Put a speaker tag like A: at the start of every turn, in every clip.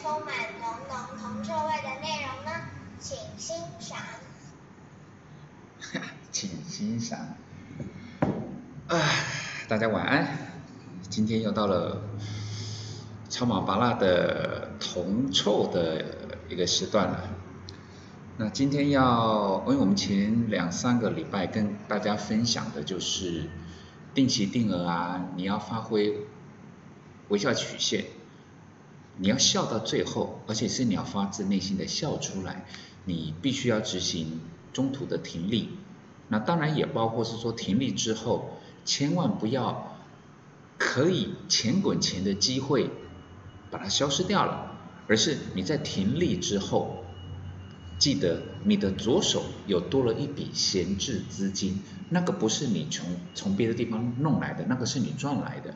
A: 充满浓浓铜臭味的内容呢，
B: 请欣赏。哈，请欣赏。啊，大家晚安，今天又到了超马巴拉的铜臭的一个时段了。那今天要，因为我们前两三个礼拜跟大家分享的就是定期定额啊，你要发挥微笑曲线。你要笑到最后，而且是你要发自内心的笑出来，你必须要执行中途的停利。那当然也包括是说停利之后。千万不要可以钱滚钱的机会把它消失掉了，而是你在停利之后，记得你的左手有多了一笔闲置资金，那个不是你从从别的地方弄来的，那个是你赚来的。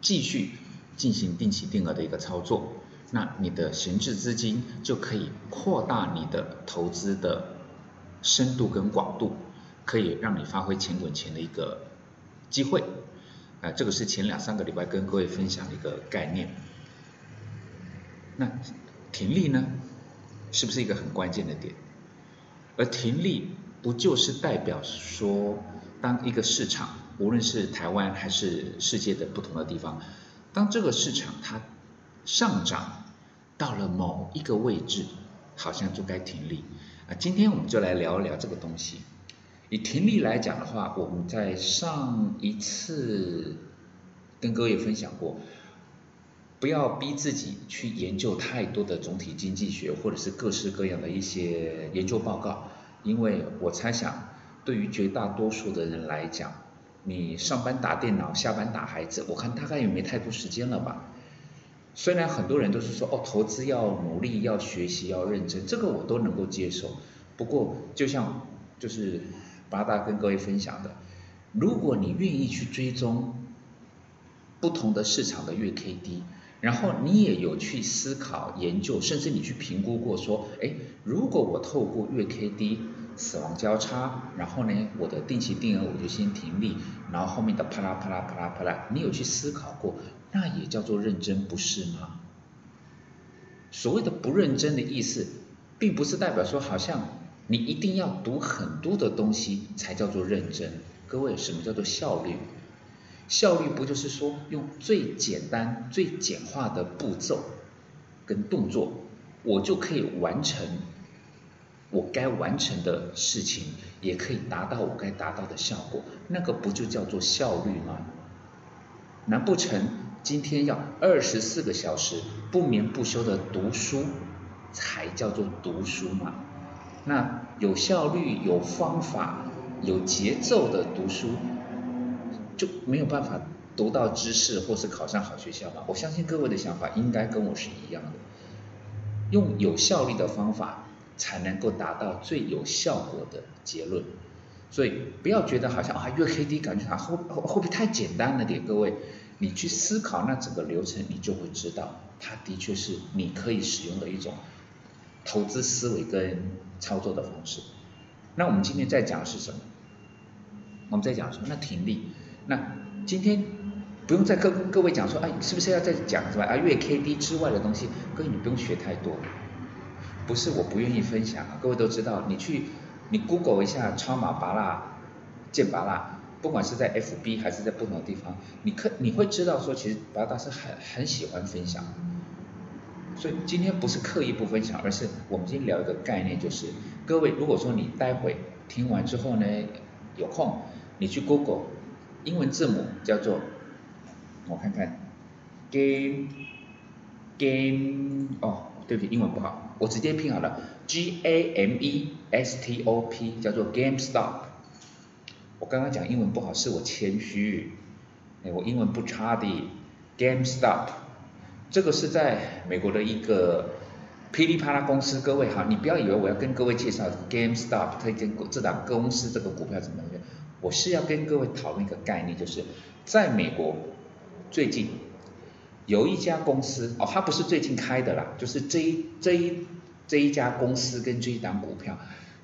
B: 继续进行定期定额的一个操作，那你的闲置资金就可以扩大你的投资的深度跟广度。可以让你发挥钱滚钱的一个机会，啊，这个是前两三个礼拜跟各位分享的一个概念。那停利呢，是不是一个很关键的点？而停利不就是代表说，当一个市场，无论是台湾还是世界的不同的地方，当这个市场它上涨到了某一个位置，好像就该停利啊。今天我们就来聊一聊这个东西。以停利来讲的话，我们在上一次跟各位分享过，不要逼自己去研究太多的总体经济学或者是各式各样的一些研究报告，因为我猜想，对于绝大多数的人来讲，你上班打电脑，下班打孩子，我看大概也没太多时间了吧。虽然很多人都是说哦，投资要努力，要学习，要认真，这个我都能够接受。不过就像就是。八大跟各位分享的，如果你愿意去追踪不同的市场的月 K D，然后你也有去思考研究，甚至你去评估过说，哎，如果我透过月 K D 死亡交叉，然后呢，我的定期定额我就先停利，然后后面的啪啦啪啦啪啦啪啦，你有去思考过，那也叫做认真，不是吗？所谓的不认真的意思，并不是代表说好像。你一定要读很多的东西才叫做认真。各位，什么叫做效率？效率不就是说用最简单、最简化的步骤跟动作，我就可以完成我该完成的事情，也可以达到我该达到的效果。那个不就叫做效率吗？难不成今天要二十四个小时不眠不休的读书才叫做读书吗？那有效率、有方法、有节奏的读书，就没有办法读到知识或是考上好学校吧？我相信各位的想法应该跟我是一样的。用有效率的方法，才能够达到最有效果的结论。所以不要觉得好像啊越 K D 感觉啊会会不会太简单了点？各位，你去思考那整个流程，你就会知道，它的确是你可以使用的一种。投资思维跟操作的方式，那我们今天在讲的是什么？我们在讲什么？那停利。那今天不用再跟各位讲说，哎，是不是要再讲什么啊月 K D 之外的东西？各位你不用学太多，不是我不愿意分享啊。各位都知道，你去你 Google 一下超马拔蜡、剑拔蜡，不管是在 F B 还是在不同的地方，你可你会知道说，其实拔大是很很喜欢分享。所以今天不是刻意不分享，而是我们今天聊一个概念，就是各位，如果说你待会听完之后呢，有空你去 Google 英文字母叫做我看看 game game 哦，对不起，英文不好，我直接拼好了 G A M E S T O P 叫做 GameStop。我刚刚讲英文不好，是我谦虚，哎，我英文不差的 GameStop。这个是在美国的一个噼里啪啦公司，各位哈，你不要以为我要跟各位介绍 GameStop 推荐这档公司这个股票怎么样，我是要跟各位讨论一个概念，就是在美国最近有一家公司哦，它不是最近开的啦，就是这一这一这一家公司跟这一档股票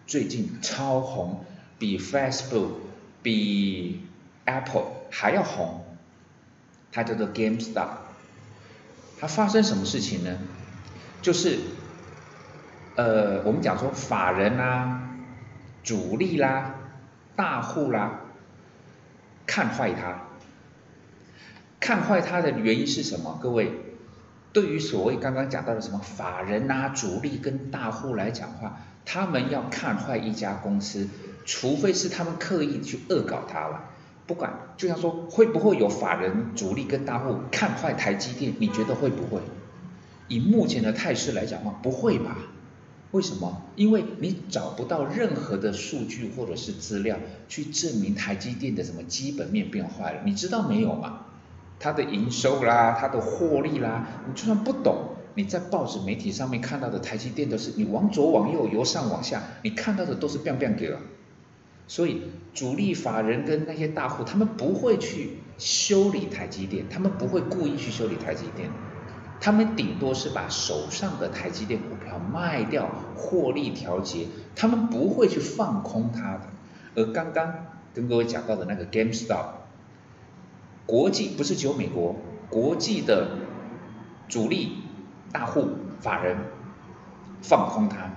B: 最近超红，比 Facebook 比 Apple 还要红，它叫做 GameStop。它发生什么事情呢？就是，呃，我们讲说法人啊，主力啦、大户啦看坏它。看坏它的原因是什么？各位，对于所谓刚刚讲到的什么法人啊、主力跟大户来讲话，他们要看坏一家公司，除非是他们刻意去恶搞它了。不管，就像说会不会有法人、主力跟大户看坏台积电？你觉得会不会？以目前的态势来讲话，不会吧？为什么？因为你找不到任何的数据或者是资料去证明台积电的什么基本面变坏了，你知道没有吗？它的营收啦，它的获利啦，你就算不懂，你在报纸媒体上面看到的台积电都是你往左往右，由上往下，你看到的都是 biang biang 给了。所以主力法人跟那些大户，他们不会去修理台积电，他们不会故意去修理台积电。他们顶多是把手上的台积电股票卖掉，获利调节，他们不会去放空它的。而刚刚跟各位讲到的那个 GameStop，国际不是只有美国，国际的主力大户法人放空它，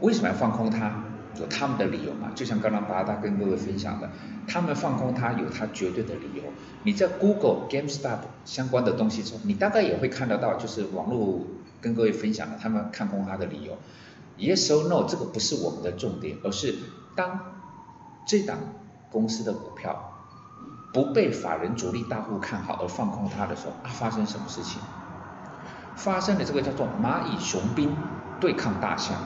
B: 为什么要放空它？有他们的理由嘛？就像刚刚巴达跟各位分享的，他们放空它有它绝对的理由。你在 Google GameStop 相关的东西中，你大概也会看得到，就是网络跟各位分享的他们看空它的理由。Yes or No，这个不是我们的重点，而是当这档公司的股票不被法人主力大户看好而放空它的时候，啊，发生什么事情？发生的这个叫做蚂蚁雄兵对抗大象。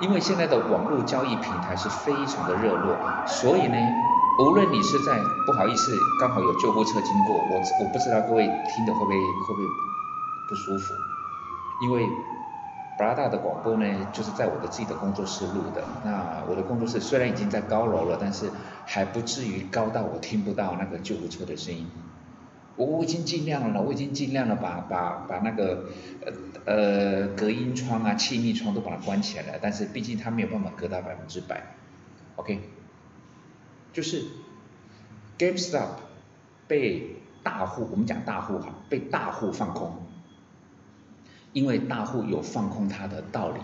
B: 因为现在的网络交易平台是非常的热络，所以呢，无论你是在不好意思，刚好有救护车经过，我我不知道各位听的会不会会不会不舒服，因为布拉达的广播呢，就是在我的自己的工作室录的。那我的工作室虽然已经在高楼了，但是还不至于高到我听不到那个救护车的声音。我我已经尽量了，我已经尽量了，把把把那个呃呃隔音窗啊、气密窗都把它关起来了，但是毕竟它没有办法隔到百分之百，OK，就是 GameStop 被大户，我们讲大户哈，被大户放空，因为大户有放空它的道理，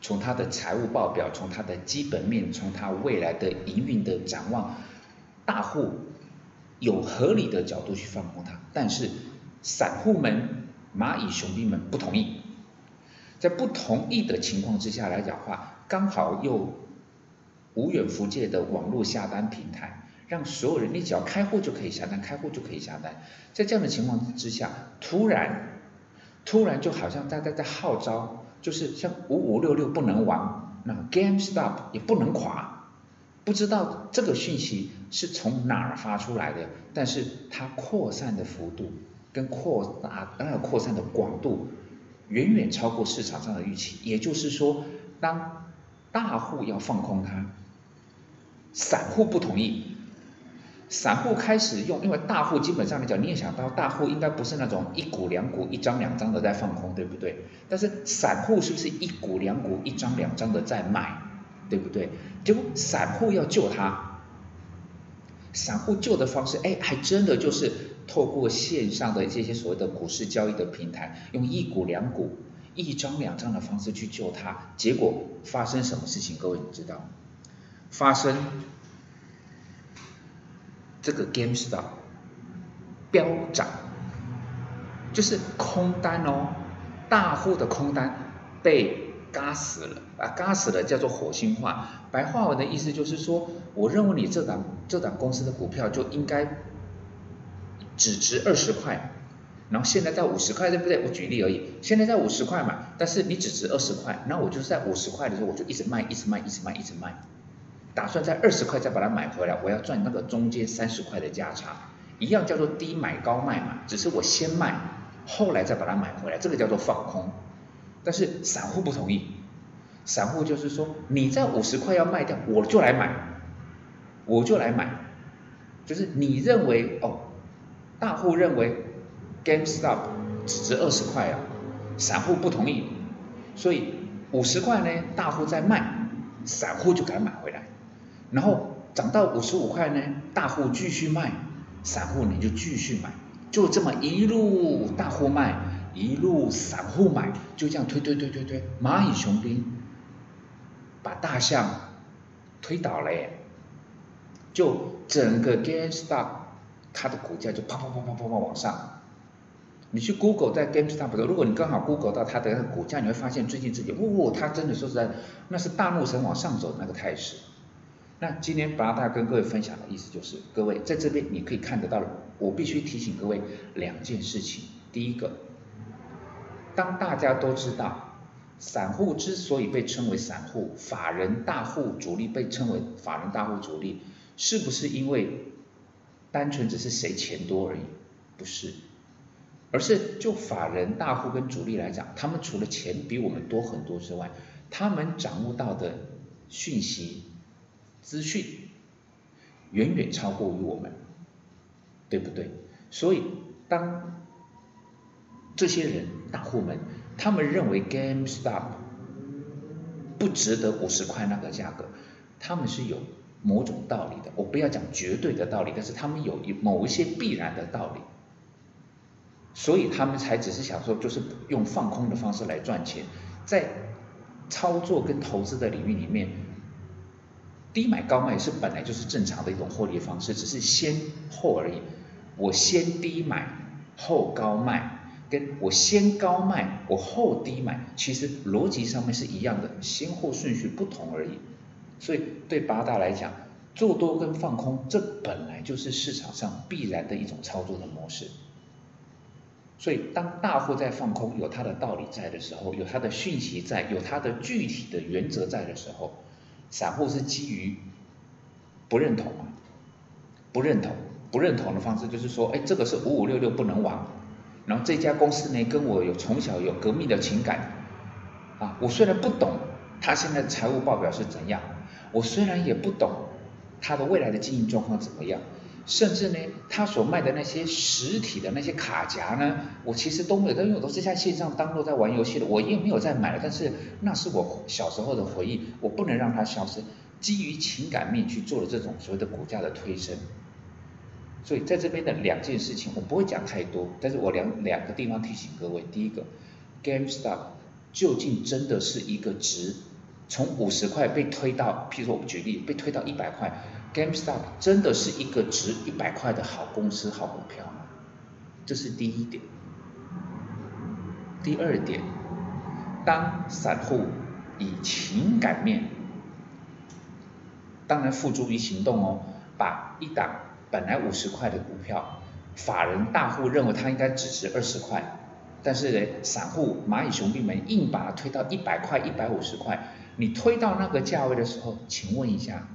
B: 从它的财务报表，从它的基本面，从它未来的营运的展望，大户。有合理的角度去放空它，但是散户们、蚂蚁雄兵们不同意，在不同意的情况之下来讲话，刚好又无远弗届的网络下单平台，让所有人你只要开户就可以下单，开户就可以下单。在这样的情况之下，突然突然就好像大家在号召，就是像五五六六不能玩，那 GameStop 也不能垮。不知道这个讯息是从哪儿发出来的，但是它扩散的幅度跟扩大那个扩散的广度远远超过市场上的预期。也就是说，当大户要放空它，散户不同意，散户开始用，因为大户基本上来讲，你也想到大户应该不是那种一股两股、一张两张的在放空，对不对？但是散户是不是一股两股、一张两张的在买？对不对？结果散户要救他，散户救的方式，哎，还真的就是透过线上的这些所谓的股市交易的平台，用一股两股、一张两张的方式去救他。结果发生什么事情？各位你知道？发生这个 GameStop 飙涨，就是空单哦，大户的空单被。嘎死了啊！嘎死了，叫做火星化。白话文的意思就是说，我认为你这档这档公司的股票就应该只值二十块，然后现在在五十块，对不对？我举例而已。现在在五十块嘛，但是你只值二十块，那我就在五十块的时候，我就一直卖，一直卖，一直卖，一直卖，打算在二十块再把它买回来，我要赚那个中间三十块的价差，一样叫做低买高卖嘛，只是我先卖，后来再把它买回来，这个叫做放空。但是散户不同意，散户就是说，你在五十块要卖掉，我就来买，我就来买，就是你认为哦，大户认为 GameStop 只值二十块啊，散户不同意，所以五十块呢，大户在卖，散户就敢买回来，然后涨到五十五块呢，大户继续卖，散户你就继续买，就这么一路大户卖。一路散户买，就这样推推推推推，蚂蚁雄兵把大象推倒了耶，就整个 GameStop 它的股价就啪啪啪啪啪啪往上。你去 Google 在 GameStop 的，如果你刚好 Google 到它的股价，你会发现最近自己，哇，它真的说实在，那是大怒神往上走的那个态势。那今天八大跟各位分享的意思就是，各位在这边你可以看得到，我必须提醒各位两件事情。第一个，当大家都知道，散户之所以被称为散户，法人大户主力被称为法人大户主力，是不是因为单纯只是谁钱多而已？不是。而是就法人大户跟主力来讲，他们除了钱比我们多很多之外，他们掌握到的讯息、资讯远远超过于我们，对不对？所以当这些人大户们，他们认为 GameStop 不值得五十块那个价格，他们是有某种道理的。我不要讲绝对的道理，但是他们有一某一些必然的道理。所以他们才只是想说，就是用放空的方式来赚钱，在操作跟投资的领域里面，低买高卖是本来就是正常的一种获利方式，只是先后而已。我先低买后高卖，跟我先高卖我后低买，其实逻辑上面是一样的，先后顺序不同而已。所以对八大来讲，做多跟放空，这本来就是市场上必然的一种操作的模式。所以，当大户在放空，有他的道理在的时候，有他的讯息在，有他的具体的原则在的时候，散户是基于不认同？不认同，不认同的方式就是说，哎，这个是五五六六不能玩，然后这家公司呢，跟我有从小有革命的情感，啊，我虽然不懂他现在财务报表是怎样，我虽然也不懂他的未来的经营状况怎么样。甚至呢，他所卖的那些实体的那些卡夹呢，我其实都没有，因为我都是在线上当做在玩游戏的，我也没有在买。但是那是我小时候的回忆，我不能让它消失。基于情感面去做了这种所谓的股价的推升。所以在这边的两件事情，我不会讲太多，但是我两两个地方提醒各位：第一个，GameStop 究竟真的是一个值，从五十块被推到，譬如说我们举例，被推到一百块。GameStop 真的是一个值一百块的好公司、好股票吗？这是第一点。第二点，当散户以情感面，当然付诸于行动哦，把一档本来五十块的股票，法人大户认为它应该只值二十块，但是，散户蚂蚁雄兵们硬把它推到一百块、一百五十块，你推到那个价位的时候，请问一下。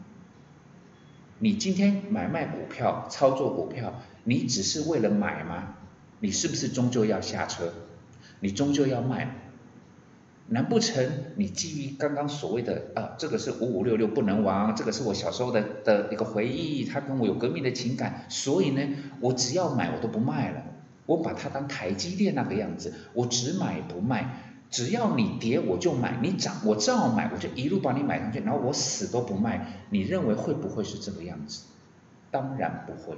B: 你今天买卖股票、操作股票，你只是为了买吗？你是不是终究要下车？你终究要卖？难不成你基于刚刚所谓的啊，这个是五五六六不能玩，这个是我小时候的的一个回忆，它跟我有革命的情感，所以呢，我只要买我都不卖了，我把它当台积电那个样子，我只买不卖。只要你跌我就买，你涨我照买，我就一路把你买上去，然后我死都不卖。你认为会不会是这个样子？当然不会。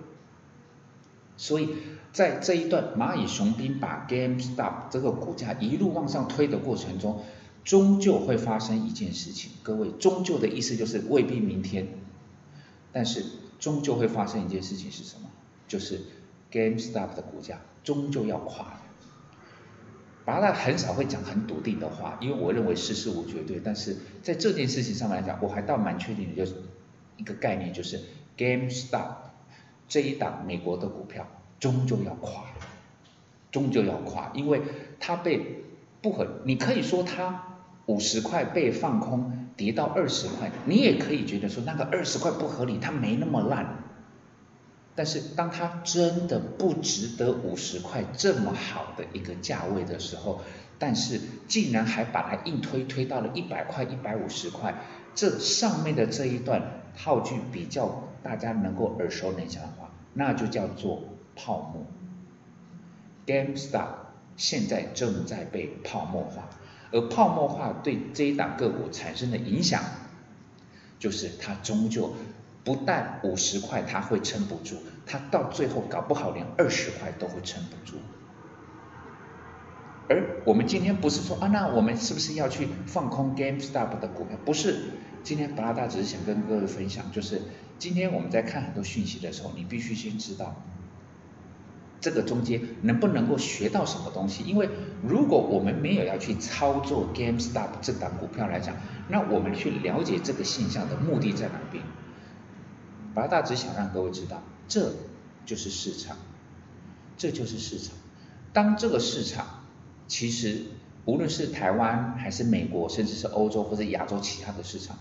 B: 所以在这一段蚂蚁雄兵把 GameStop 这个股价一路往上推的过程中，终究会发生一件事情。各位，终究的意思就是未必明天，但是终究会发生一件事情是什么？就是 GameStop 的股价终究要垮了。麻辣很少会讲很笃定的话，因为我认为世事无绝对。但是在这件事情上面来讲，我还倒蛮确定的，就是一个概念，就是 GameStop 这一档美国的股票终究要垮，终究要垮，因为它被不合，你可以说它五十块被放空跌到二十块，你也可以觉得说那个二十块不合理，它没那么烂。但是当它真的不值得五十块这么好的一个价位的时候，但是竟然还把它硬推推到了一百块、一百五十块，这上面的这一段套句比较大家能够耳熟能详的话，那就叫做泡沫。GameStop 现在正在被泡沫化，而泡沫化对这一档个股产生的影响，就是它终究。不但五十块它会撑不住，它到最后搞不好连二十块都会撑不住。而我们今天不是说啊，那我们是不是要去放空 GameStop 的股票？不是，今天八大只是想跟各位分享，就是今天我们在看很多讯息的时候，你必须先知道这个中间能不能够学到什么东西。因为如果我们没有要去操作 GameStop 这档股票来讲，那我们去了解这个现象的目的在哪边？八大只想让各位知道，这就是市场，这就是市场。当这个市场其实，无论是台湾还是美国，甚至是欧洲或者亚洲其他的市场，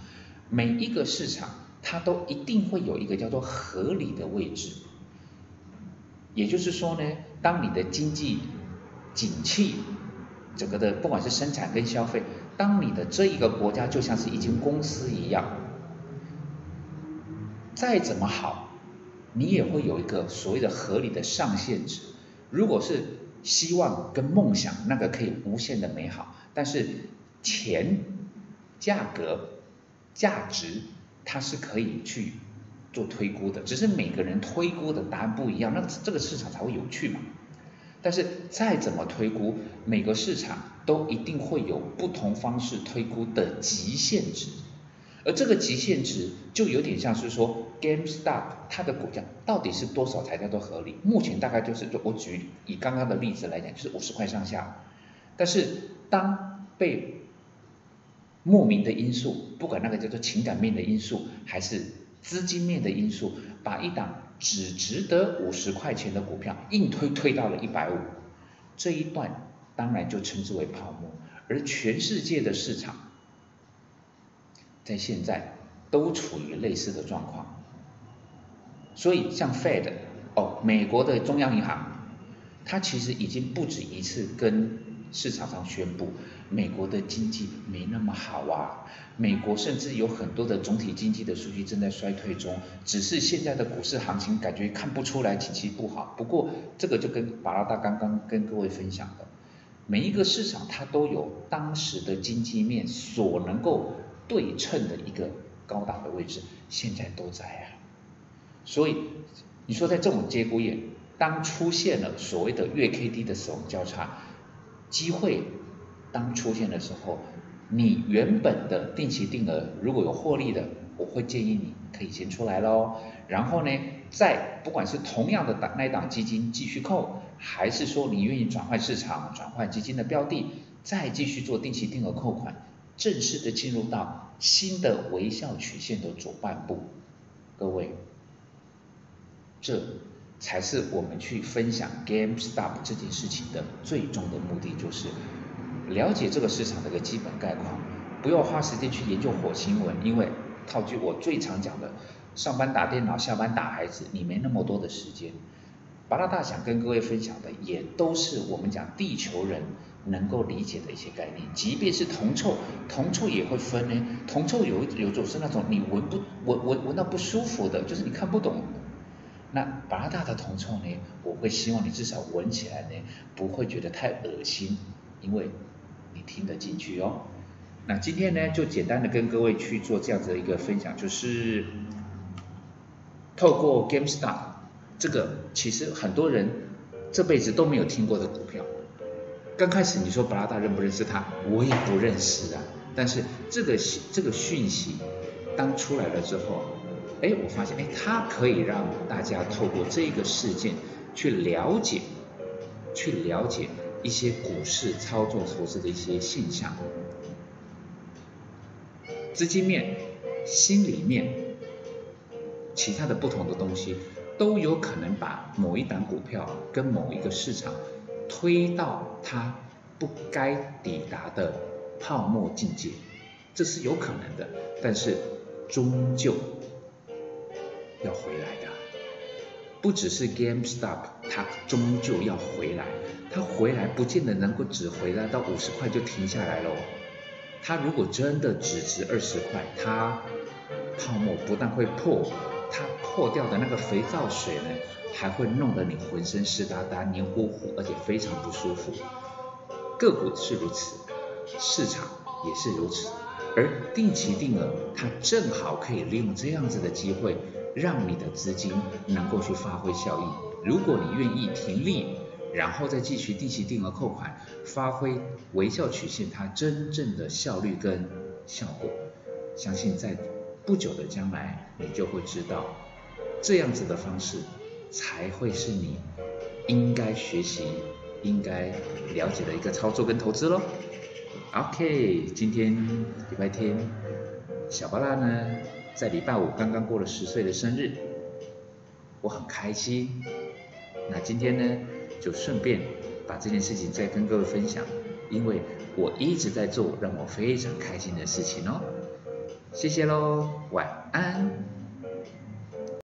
B: 每一个市场它都一定会有一个叫做合理的位置。也就是说呢，当你的经济景气，整个的不管是生产跟消费，当你的这一个国家就像是一间公司一样，再怎么好，你也会有一个所谓的合理的上限值。如果是希望跟梦想那个可以无限的美好，但是钱、价格、价值它是可以去做推估的，只是每个人推估的答案不一样，那这个市场才会有趣嘛。但是再怎么推估，每个市场都一定会有不同方式推估的极限值。而这个极限值就有点像是说，GameStop 它的股价到底是多少才叫做合理？目前大概就是，我举以刚刚的例子来讲，就是五十块上下。但是当被莫名的因素，不管那个叫做情感面的因素，还是资金面的因素，把一档只值得五十块钱的股票硬推推到了一百五，这一段当然就称之为泡沫。而全世界的市场。在现在都处于类似的状况，所以像 Fed 哦，美国的中央银行，它其实已经不止一次跟市场上宣布，美国的经济没那么好啊，美国甚至有很多的总体经济的数据正在衰退中，只是现在的股市行情感觉看不出来景气不好。不过这个就跟巴拉达刚刚跟各位分享的，每一个市场它都有当时的经济面所能够。对称的一个高档的位置，现在都在啊。所以你说在这种节骨眼，当出现了所谓的月 K D 的死亡交叉机会，当出现的时候，你原本的定期定额如果有获利的，我会建议你可以先出来喽。然后呢，在不管是同样的档那一档基金继续扣，还是说你愿意转换市场、转换基金的标的，再继续做定期定额扣款。正式的进入到新的微笑曲线的左半部，各位，这才是我们去分享 GameStop 这件事情的最终的目的，就是了解这个市场的一个基本概况，不要花时间去研究火星文，因为套句我最常讲的，上班打电脑，下班打孩子，你没那么多的时间。巴拉大想跟各位分享的，也都是我们讲地球人。能够理解的一些概念，即便是铜臭，铜臭也会分呢。铜臭有有种是那种你闻不闻闻闻到不舒服的，就是你看不懂。那巴拉大的铜臭呢，我会希望你至少闻起来呢，不会觉得太恶心，因为你听得进去哦。那今天呢，就简单的跟各位去做这样子的一个分享，就是透过 GameStop 这个，其实很多人这辈子都没有听过的股票。刚开始你说布拉达认不认识他，我也不认识啊。但是这个这个讯息当出来了之后，哎，我发现哎，它可以让大家透过这个事件去了解，去了解一些股市操作投资的一些现象，资金面、心里面、其他的不同的东西，都有可能把某一档股票跟某一个市场。推到它不该抵达的泡沫境界，这是有可能的，但是终究要回来的。不只是 GameStop，它终究要回来，它回来不见得能够只回来到五十块就停下来喽。它如果真的只值二十块，它泡沫不但会破，它破掉的那个肥皂水呢？还会弄得你浑身湿哒哒、黏糊糊，而且非常不舒服。个股是如此，市场也是如此。而定期定额，它正好可以利用这样子的机会，让你的资金能够去发挥效益。如果你愿意停利，然后再继续定期定额扣款，发挥微笑曲线它真正的效率跟效果。相信在不久的将来，你就会知道，这样子的方式才会是你应该学习、应该了解的一个操作跟投资喽。OK，今天礼拜天，小巴拉呢在礼拜五刚刚过了十岁的生日，我很开心。那今天呢，就顺便把这件事情再跟各位分享，因为我一直在做让我非常开心的事情哦。谢谢喽，晚安。